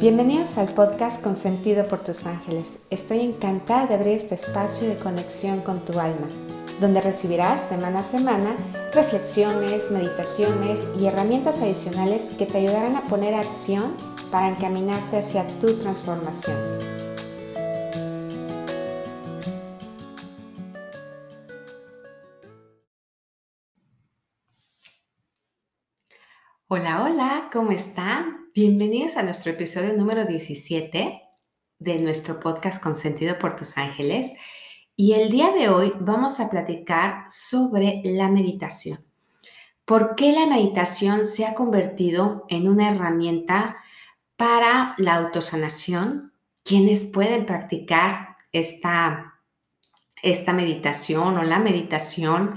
Bienvenidos al podcast Consentido por tus ángeles. Estoy encantada de abrir este espacio de conexión con tu alma, donde recibirás semana a semana reflexiones, meditaciones y herramientas adicionales que te ayudarán a poner acción para encaminarte hacia tu transformación. ¿Cómo están? Bienvenidos a nuestro episodio número 17 de nuestro podcast Consentido por tus ángeles. Y el día de hoy vamos a platicar sobre la meditación. ¿Por qué la meditación se ha convertido en una herramienta para la autosanación? ¿Quiénes pueden practicar esta, esta meditación o la meditación?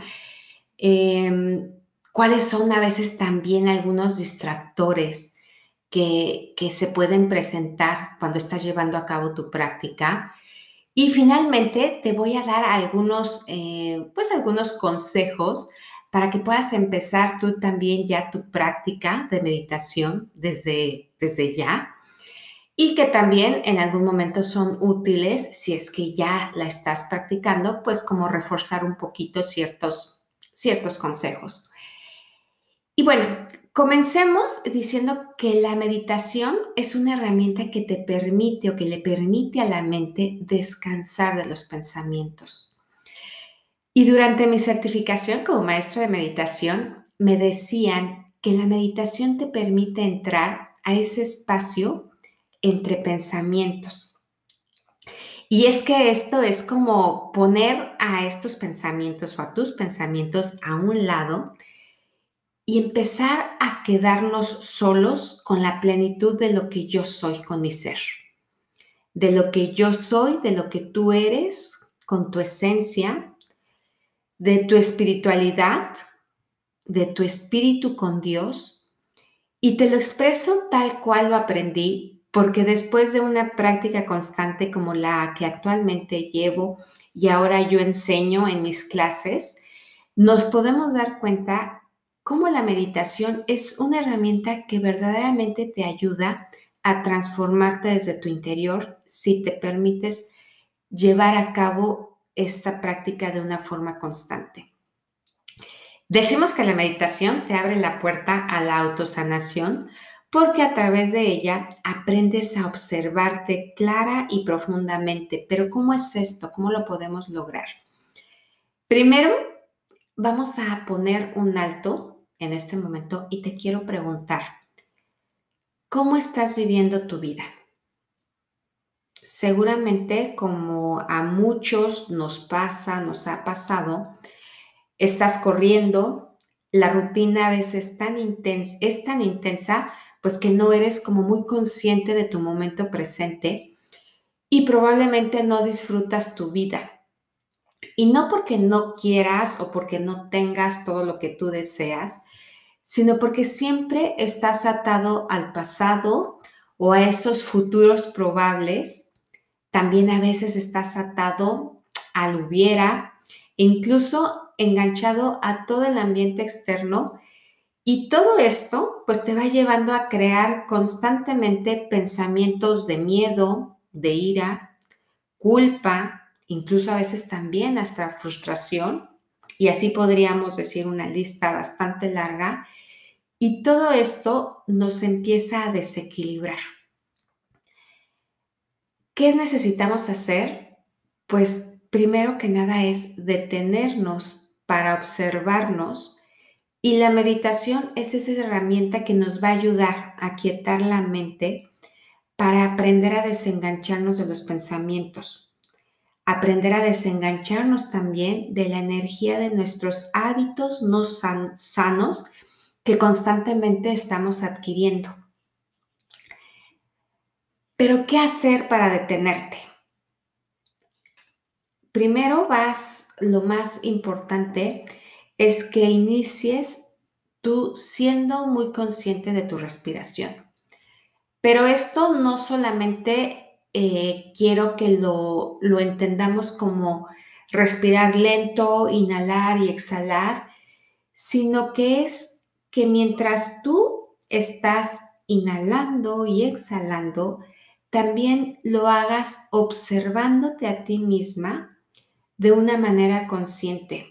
Eh, cuáles son a veces también algunos distractores que, se pueden presentar cuando estás llevando a cabo tu práctica. Y finalmente te voy a dar algunos, eh, pues algunos consejos para que puedas empezar tú también ya tu práctica de meditación desde, desde ya y que también en algún momento son útiles si es que ya la estás practicando, pues como reforzar un poquito ciertos, ciertos consejos. Y bueno, comencemos diciendo que la meditación es una herramienta que te permite o que le permite a la mente descansar de los pensamientos. Y durante mi certificación como maestra de meditación, me decían que la meditación te permite entrar a ese espacio entre pensamientos. Y es que esto es como poner a estos pensamientos o a tus pensamientos a un lado y empezar a quedarnos solos con la plenitud de lo que yo soy con mi ser, de lo que yo soy, de lo que tú eres con tu esencia, de tu espiritualidad, de tu espíritu con Dios. Y te lo expreso tal cual lo aprendí, porque después de una práctica constante como la que actualmente llevo y ahora yo enseño en mis clases, nos podemos dar cuenta cómo la meditación es una herramienta que verdaderamente te ayuda a transformarte desde tu interior si te permites llevar a cabo esta práctica de una forma constante. Decimos que la meditación te abre la puerta a la autosanación porque a través de ella aprendes a observarte clara y profundamente. Pero ¿cómo es esto? ¿Cómo lo podemos lograr? Primero, vamos a poner un alto en este momento y te quiero preguntar, ¿cómo estás viviendo tu vida? Seguramente como a muchos nos pasa, nos ha pasado, estás corriendo, la rutina a veces es tan intensa, es tan intensa, pues que no eres como muy consciente de tu momento presente y probablemente no disfrutas tu vida. Y no porque no quieras o porque no tengas todo lo que tú deseas, sino porque siempre estás atado al pasado o a esos futuros probables. También a veces estás atado al hubiera, incluso enganchado a todo el ambiente externo. Y todo esto pues te va llevando a crear constantemente pensamientos de miedo, de ira, culpa, incluso a veces también hasta frustración. Y así podríamos decir una lista bastante larga y todo esto nos empieza a desequilibrar. ¿Qué necesitamos hacer? Pues primero que nada es detenernos para observarnos y la meditación es esa herramienta que nos va a ayudar a quietar la mente para aprender a desengancharnos de los pensamientos, aprender a desengancharnos también de la energía de nuestros hábitos no sanos que constantemente estamos adquiriendo. Pero, ¿qué hacer para detenerte? Primero vas, lo más importante es que inicies tú siendo muy consciente de tu respiración. Pero esto no solamente eh, quiero que lo, lo entendamos como respirar lento, inhalar y exhalar, sino que es que mientras tú estás inhalando y exhalando, también lo hagas observándote a ti misma de una manera consciente,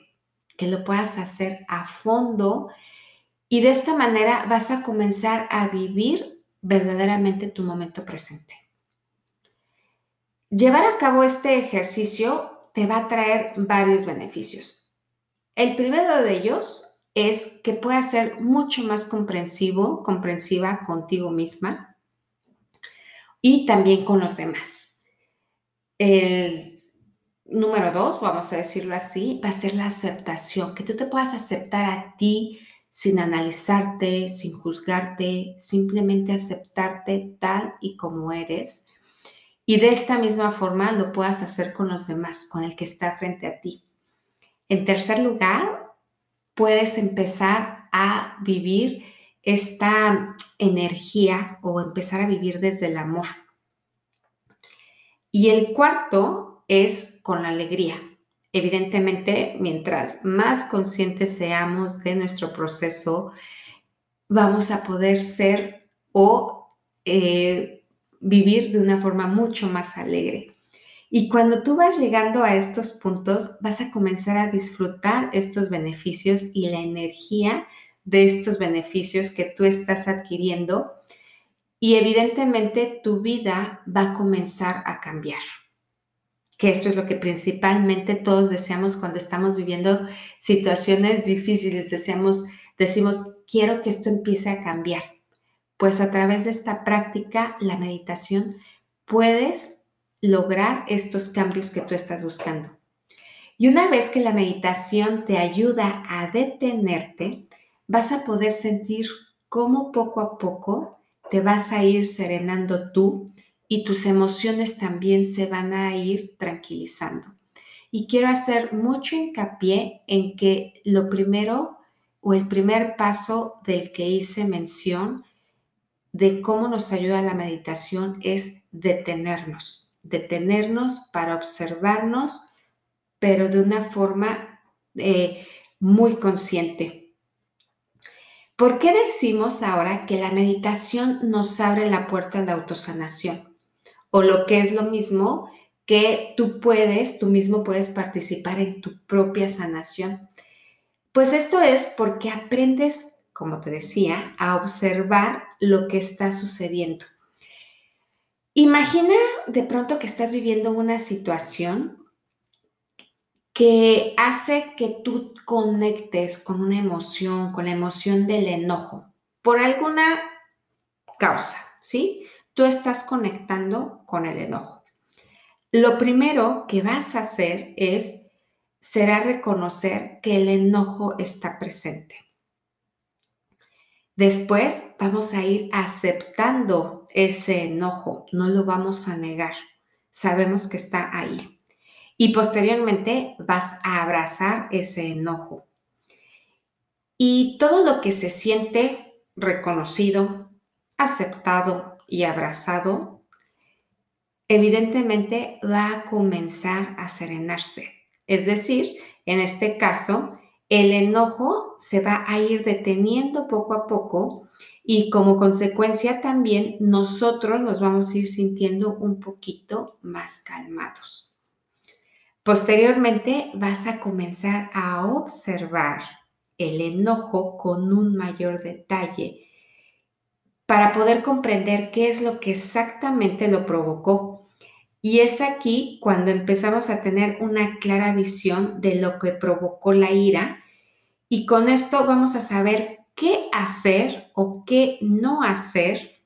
que lo puedas hacer a fondo y de esta manera vas a comenzar a vivir verdaderamente tu momento presente. Llevar a cabo este ejercicio te va a traer varios beneficios. El primero de ellos es que puedas ser mucho más comprensivo, comprensiva contigo misma y también con los demás. El número dos, vamos a decirlo así, va a ser la aceptación, que tú te puedas aceptar a ti sin analizarte, sin juzgarte, simplemente aceptarte tal y como eres. Y de esta misma forma lo puedas hacer con los demás, con el que está frente a ti. En tercer lugar, puedes empezar a vivir esta energía o empezar a vivir desde el amor. Y el cuarto es con la alegría. Evidentemente, mientras más conscientes seamos de nuestro proceso, vamos a poder ser o eh, vivir de una forma mucho más alegre. Y cuando tú vas llegando a estos puntos, vas a comenzar a disfrutar estos beneficios y la energía de estos beneficios que tú estás adquiriendo. Y evidentemente tu vida va a comenzar a cambiar. Que esto es lo que principalmente todos deseamos cuando estamos viviendo situaciones difíciles. Deseamos, decimos, quiero que esto empiece a cambiar. Pues a través de esta práctica, la meditación, puedes lograr estos cambios que tú estás buscando. Y una vez que la meditación te ayuda a detenerte, vas a poder sentir cómo poco a poco te vas a ir serenando tú y tus emociones también se van a ir tranquilizando. Y quiero hacer mucho hincapié en que lo primero o el primer paso del que hice mención de cómo nos ayuda la meditación es detenernos detenernos para observarnos, pero de una forma eh, muy consciente. ¿Por qué decimos ahora que la meditación nos abre la puerta a la autosanación? O lo que es lo mismo, que tú puedes, tú mismo puedes participar en tu propia sanación. Pues esto es porque aprendes, como te decía, a observar lo que está sucediendo. Imagina de pronto que estás viviendo una situación que hace que tú conectes con una emoción, con la emoción del enojo, por alguna causa, ¿sí? Tú estás conectando con el enojo. Lo primero que vas a hacer es, será reconocer que el enojo está presente. Después vamos a ir aceptando ese enojo, no lo vamos a negar, sabemos que está ahí. Y posteriormente vas a abrazar ese enojo. Y todo lo que se siente reconocido, aceptado y abrazado, evidentemente va a comenzar a serenarse. Es decir, en este caso, el enojo se va a ir deteniendo poco a poco y como consecuencia también nosotros nos vamos a ir sintiendo un poquito más calmados. Posteriormente vas a comenzar a observar el enojo con un mayor detalle para poder comprender qué es lo que exactamente lo provocó y es aquí cuando empezamos a tener una clara visión de lo que provocó la ira y con esto vamos a saber qué hacer o qué no hacer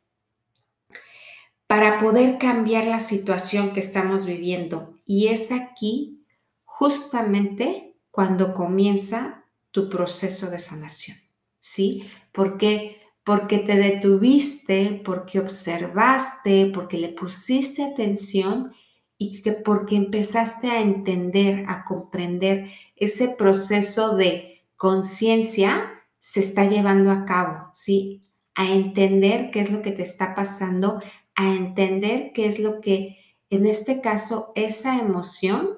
para poder cambiar la situación que estamos viviendo. Y es aquí justamente cuando comienza tu proceso de sanación. ¿Sí? Porque porque te detuviste, porque observaste, porque le pusiste atención y que porque empezaste a entender, a comprender ese proceso de conciencia se está llevando a cabo, ¿sí? A entender qué es lo que te está pasando, a entender qué es lo que, en este caso, esa emoción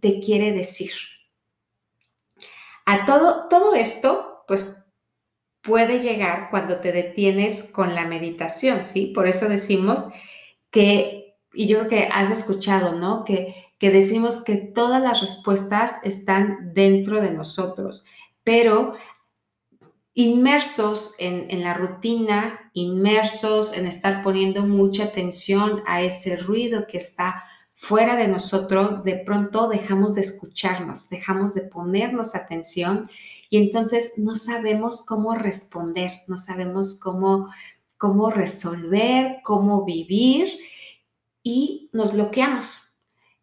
te quiere decir. A todo, todo esto, pues puede llegar cuando te detienes con la meditación, ¿sí? Por eso decimos que, y yo creo que has escuchado, ¿no? Que, que decimos que todas las respuestas están dentro de nosotros, pero inmersos en, la rutina, inmersos en estar poniendo mucha atención a ese ruido que está fuera de nosotros, de pronto dejamos de escucharnos, dejamos de ponernos atención y entonces no sabemos cómo responder, no sabemos cómo, cómo resolver, cómo vivir y nos bloqueamos.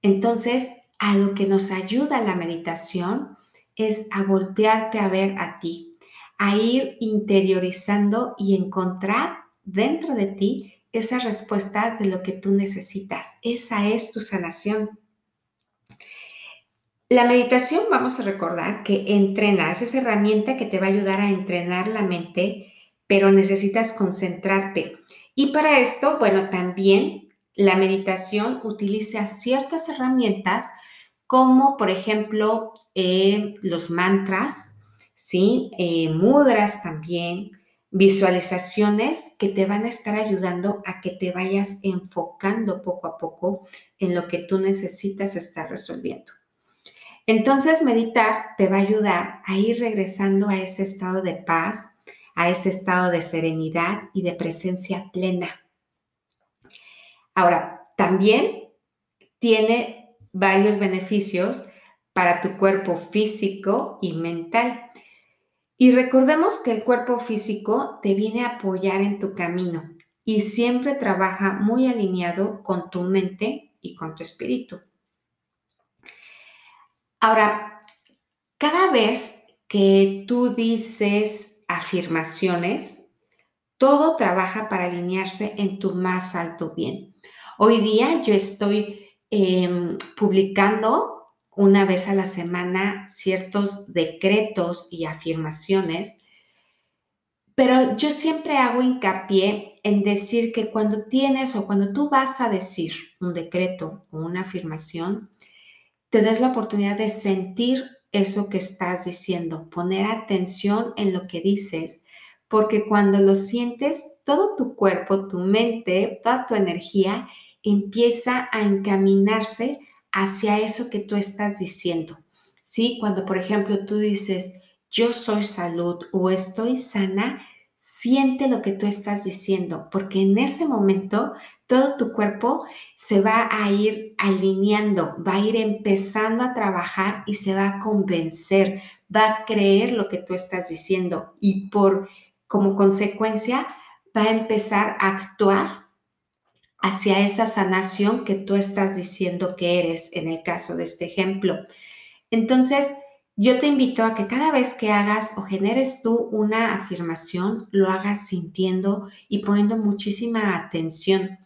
Entonces, a lo que nos ayuda la meditación es a voltearte a ver a ti, a ir interiorizando y encontrar dentro de ti esas respuestas de lo que tú necesitas. Esa es tu sanación. La meditación, vamos a recordar que entrena, es esa herramienta que te va a ayudar a entrenar la mente, pero necesitas concentrarte. Y para esto, bueno, también la meditación utiliza ciertas herramientas como, por ejemplo, eh, los mantras, ¿sí? Eh, mudras también, visualizaciones que te van a estar ayudando a que te vayas enfocando poco a poco en lo que tú necesitas estar resolviendo. Entonces, meditar te va a ayudar a ir regresando a ese estado de paz, a ese estado de serenidad y de presencia plena. Ahora, también tiene varios beneficios para tu cuerpo físico y mental. Y recordemos que el cuerpo físico te viene a apoyar en tu camino y siempre trabaja muy alineado con tu mente y con tu espíritu. Ahora, cada vez que tú dices afirmaciones, todo trabaja para alinearse en tu más alto bien. Hoy día yo estoy em, publicando una vez a la semana ciertos decretos y afirmaciones, pero yo siempre hago hincapié en decir que cuando tienes o cuando tú vas a decir un decreto o una afirmación, te des la oportunidad de sentir eso que estás diciendo, poner atención en lo que dices, porque cuando lo sientes, todo tu cuerpo, tu mente, toda tu energía empieza a encaminarse hacia eso que tú estás diciendo. ¿Sí? Cuando, por ejemplo, tú dices, yo soy salud o estoy sana, siente lo que tú estás diciendo, porque en ese momento todo tu cuerpo se va a ir alineando, va a ir empezando a trabajar y se va a convencer, va a creer lo que tú estás diciendo y por como consecuencia va a empezar a actuar hacia esa sanación que tú estás diciendo que eres en el caso de este ejemplo. Entonces, yo te invito a que cada vez que hagas o generes tú una afirmación, lo hagas sintiendo y poniendo muchísima atención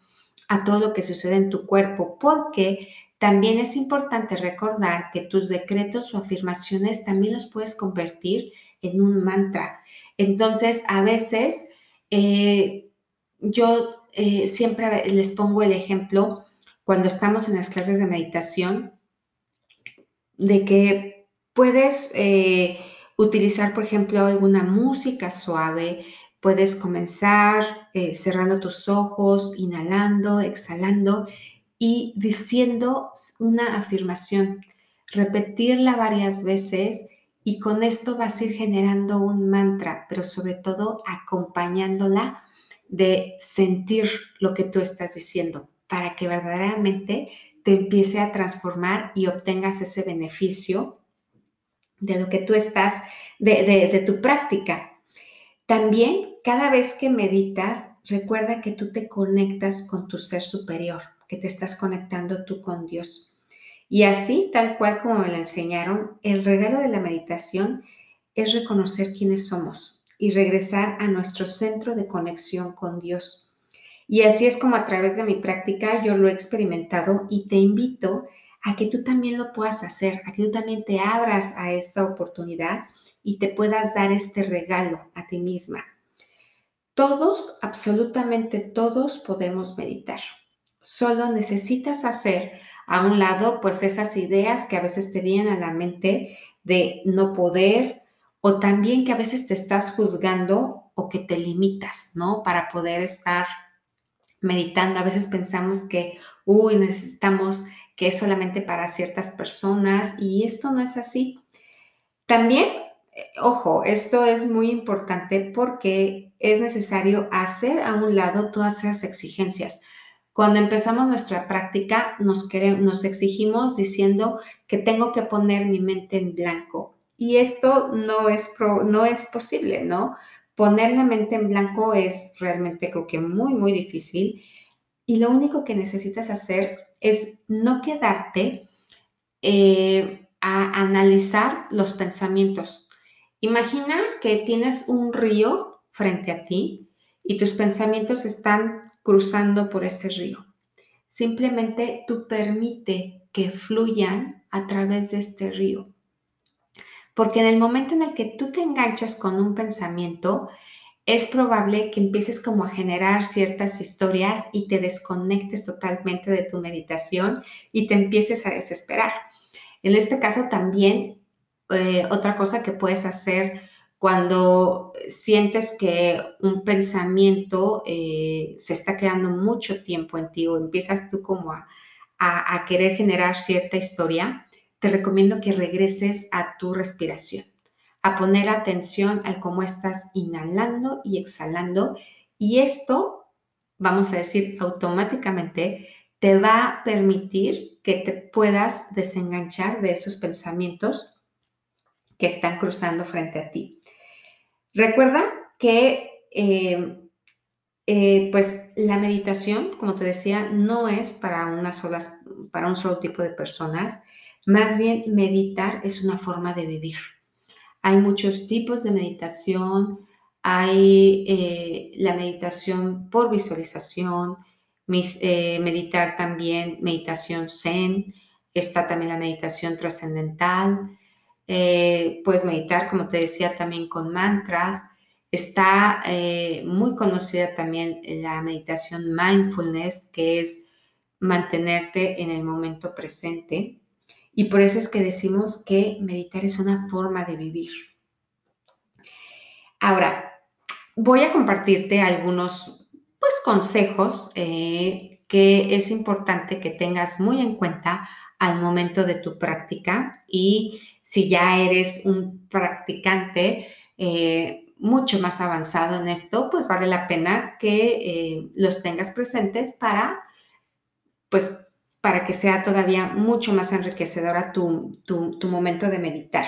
a todo lo que sucede en tu cuerpo, porque también es importante recordar que tus decretos o afirmaciones también los puedes convertir en un mantra. Entonces, a veces eh, yo eh, siempre les pongo el ejemplo cuando estamos en las clases de meditación de que puedes eh, utilizar, por ejemplo, alguna música suave, puedes comenzar eh, cerrando tus ojos, inhalando, exhalando y diciendo una afirmación, repetirla varias veces y con esto vas a ir generando un mantra, pero sobre todo acompañándola de sentir lo que tú estás diciendo para que verdaderamente te empiece a transformar y obtengas ese beneficio de lo que tú estás, de, tu práctica. También, cada vez que meditas, recuerda que tú te conectas con tu ser superior, que te estás conectando tú con Dios. Y así, tal cual como me lo enseñaron, el regalo de la meditación es reconocer quiénes somos, y regresar a nuestro centro de conexión con Dios. Y así es como a través de mi práctica yo lo he experimentado y te invito a que tú también lo puedas hacer, a que tú también te abras a esta oportunidad y te puedas dar este regalo a ti misma. Todos, absolutamente todos podemos meditar. Solo necesitas hacer a un lado pues esas ideas que a veces te vienen a la mente de no poder o también que a veces te estás juzgando o que te limitas, ¿no? Para poder estar meditando. A veces pensamos que, uy, necesitamos que es solamente para ciertas personas y esto no es así. También, eh, ojo, esto es muy importante porque es necesario hacer a un lado todas esas exigencias. Cuando empezamos nuestra práctica, nos, queremos, nos exigimos diciendo que tengo que poner mi mente en blanco. Y esto no es, no es posible, ¿no? Poner la mente en blanco es realmente creo que muy, muy difícil. Y lo único que necesitas hacer es no quedarte eh, a analizar los pensamientos. Imagina que tienes un río frente a ti y tus pensamientos están cruzando por ese río. Simplemente tú permite que fluyan a través de este río. Porque en el momento en el que tú te enganchas con un pensamiento, es probable que empieces como a generar ciertas historias y te desconectes totalmente de tu meditación y te empieces a desesperar. En este caso también, eh, otra cosa que puedes hacer cuando sientes que un pensamiento eh, se está quedando mucho tiempo en ti o empiezas tú como a querer generar cierta historia, te recomiendo que regreses a tu respiración a poner atención al cómo estás inhalando y exhalando. Y esto, vamos a decir, automáticamente te va a permitir que te puedas desenganchar de esos pensamientos que están cruzando frente a ti. Recuerda que eh, eh, pues la meditación, como te decía, no es para, una sola, para un solo tipo de personas. Más bien, meditar es una forma de vivir. Hay muchos tipos de meditación. Hay eh, la meditación por visualización, eh, meditar también meditación zen, está también la meditación trascendental, eh, puedes meditar, como te decía, también con mantras. Está muy conocida también la meditación mindfulness, que es mantenerte en el momento presente. Y por eso es que decimos que meditar es una forma de vivir. Ahora, voy a compartirte algunos pues, consejos eh, que es importante que tengas muy en cuenta al momento de tu práctica y si ya eres un practicante eh, mucho más avanzado en esto, pues vale la pena que eh, los tengas presentes para pues para que sea todavía mucho más enriquecedora tu, tu, momento de meditar.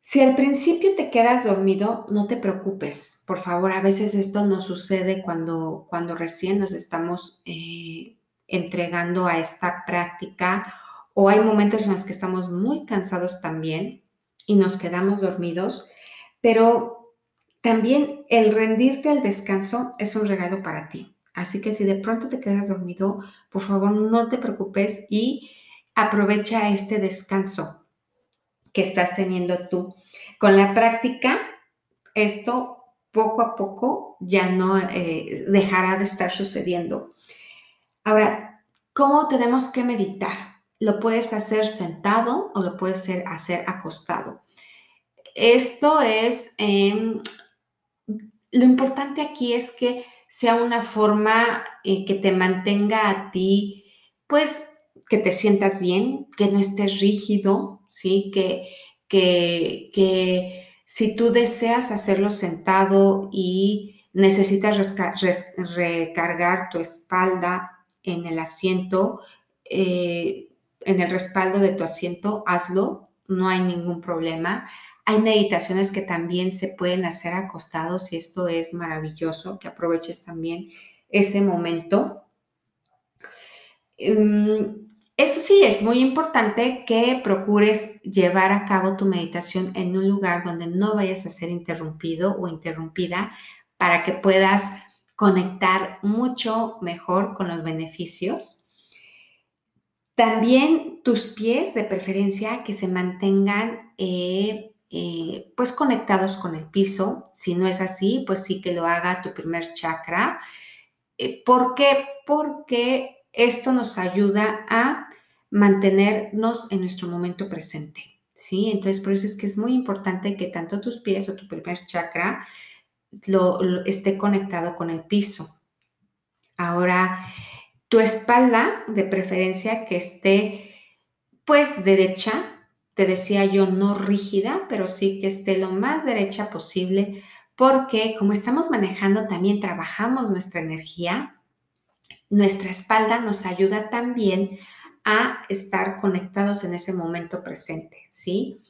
Si al principio te quedas dormido, no te preocupes. Por favor, a veces esto nos sucede cuando, cuando recién nos estamos eh, entregando a esta práctica o hay momentos en los que estamos muy cansados también y nos quedamos dormidos, pero también el rendirte al descanso es un regalo para ti. Así que si de pronto te quedas dormido, por favor no te preocupes y aprovecha este descanso que estás teniendo tú. Con la práctica, esto poco a poco ya no eh, dejará de estar sucediendo. Ahora, ¿cómo tenemos que meditar? Lo puedes hacer sentado o lo puedes hacer acostado. Esto es, em, lo importante aquí es que sea una forma eh, que te mantenga a ti, pues que te sientas bien, que no estés rígido, ¿sí? Que, que, que si tú deseas hacerlo sentado y necesitas recargar tu espalda en el asiento, eh, en el respaldo de tu asiento, hazlo, no hay ningún problema. Hay meditaciones que también se pueden hacer acostados y esto es maravilloso, que aproveches también ese momento. Em, eso sí, es muy importante que procures llevar a cabo tu meditación en un lugar donde no vayas a ser interrumpido o interrumpida para que puedas conectar mucho mejor con los beneficios. También tus pies, de preferencia, que se mantengan eh, eh, pues conectados con el piso. Si no es así, pues sí que lo haga tu primer chakra. Eh, ¿Por qué? Porque esto nos ayuda a mantenernos en nuestro momento presente. ¿sí? Entonces, por eso es que es muy importante que tanto tus pies o tu primer chakra lo, esté conectado con el piso. Ahora, tu espalda, de preferencia que esté pues derecha, te decía yo, no rígida, pero sí que esté lo más derecha posible, porque como estamos manejando, también trabajamos nuestra energía, nuestra espalda nos ayuda también a estar conectados en ese momento presente, ¿sí?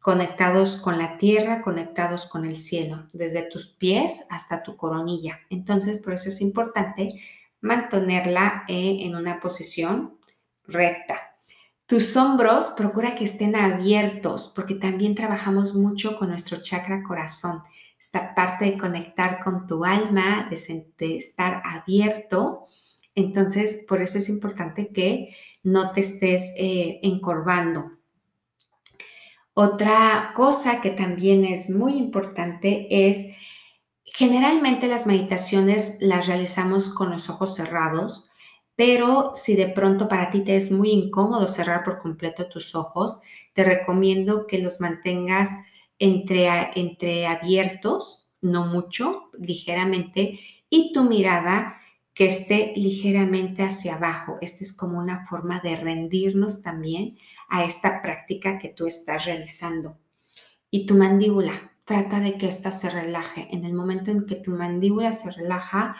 Conectados con la tierra, conectados con el cielo, desde tus pies hasta tu coronilla. Entonces, por eso es importante mantenerla eh, en una posición recta. Tus hombros procura que estén abiertos porque también trabajamos mucho con nuestro chakra corazón. Esta parte de conectar con tu alma, de, estar abierto. Entonces, por eso es importante que no te estés eh, encorvando. Otra cosa que también es muy importante es, generalmente las meditaciones las realizamos con los ojos cerrados pero si de pronto para ti te es muy incómodo cerrar por completo tus ojos, te recomiendo que los mantengas entre, entre abiertos, no mucho, ligeramente, y tu mirada que esté ligeramente hacia abajo. Esta es como una forma de rendirnos también a esta práctica que tú estás realizando. Y tu mandíbula, trata de que ésta se relaje. En el momento en que tu mandíbula se relaja,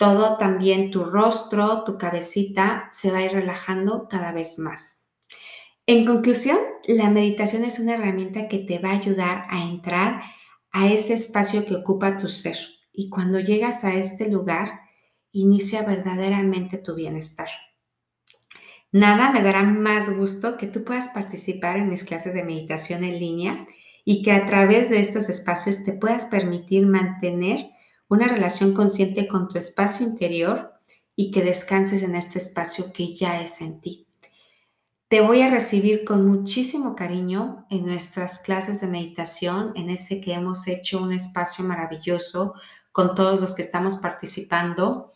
todo también tu rostro, tu cabecita se va a ir relajando cada vez más. En conclusión, la meditación es una herramienta que te va a ayudar a entrar a ese espacio que ocupa tu ser. Y cuando llegas a este lugar, inicia verdaderamente tu bienestar. Nada me dará más gusto que tú puedas participar en mis clases de meditación en línea y que a través de estos espacios te puedas permitir mantener una relación consciente con tu espacio interior y que descanses en este espacio que ya es en ti. Te voy a recibir con muchísimo cariño en nuestras clases de meditación, en ese que hemos hecho un espacio maravilloso con todos los que estamos participando.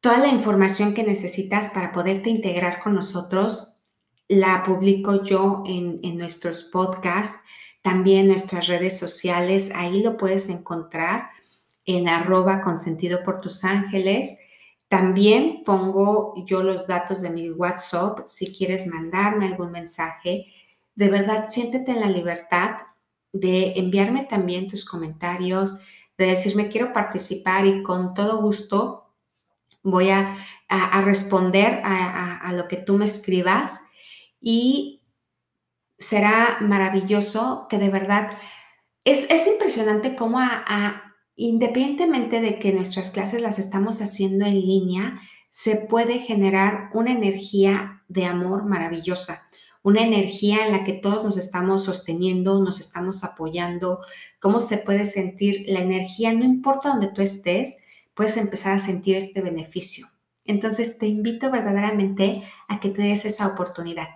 Toda la información que necesitas para poderte integrar con nosotros la publico yo en, en nuestros podcasts, también en nuestras redes sociales, ahí lo puedes encontrar en arroba consentido por tus ángeles. También pongo yo los datos de mi WhatsApp si quieres mandarme algún mensaje. De verdad, siéntete en la libertad de enviarme también tus comentarios, de decirme quiero participar y con todo gusto voy a, responder a, lo que tú me escribas y será maravilloso que de verdad es, es impresionante cómo a, Independientemente de que nuestras clases las estamos haciendo en línea, se puede generar una energía de amor maravillosa, una energía en la que todos nos estamos sosteniendo, nos estamos apoyando, cómo se puede sentir la energía, no importa donde tú estés, puedes empezar a sentir este beneficio. Entonces te invito verdaderamente a que te des esa oportunidad.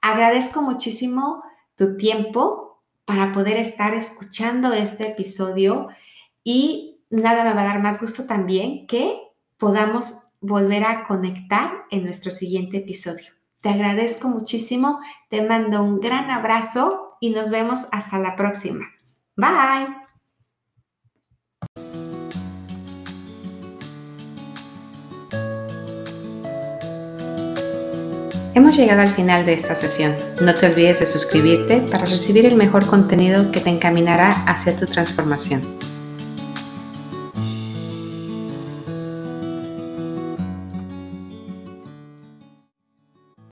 Agradezco muchísimo tu tiempo para poder estar escuchando este episodio y nada me va a dar más gusto también que podamos volver a conectar en nuestro siguiente episodio. Te agradezco muchísimo, te mando un gran abrazo y nos vemos hasta la próxima. Bye. Hemos llegado al final de esta sesión. No te olvides de suscribirte para recibir el mejor contenido que te encaminará hacia tu transformación.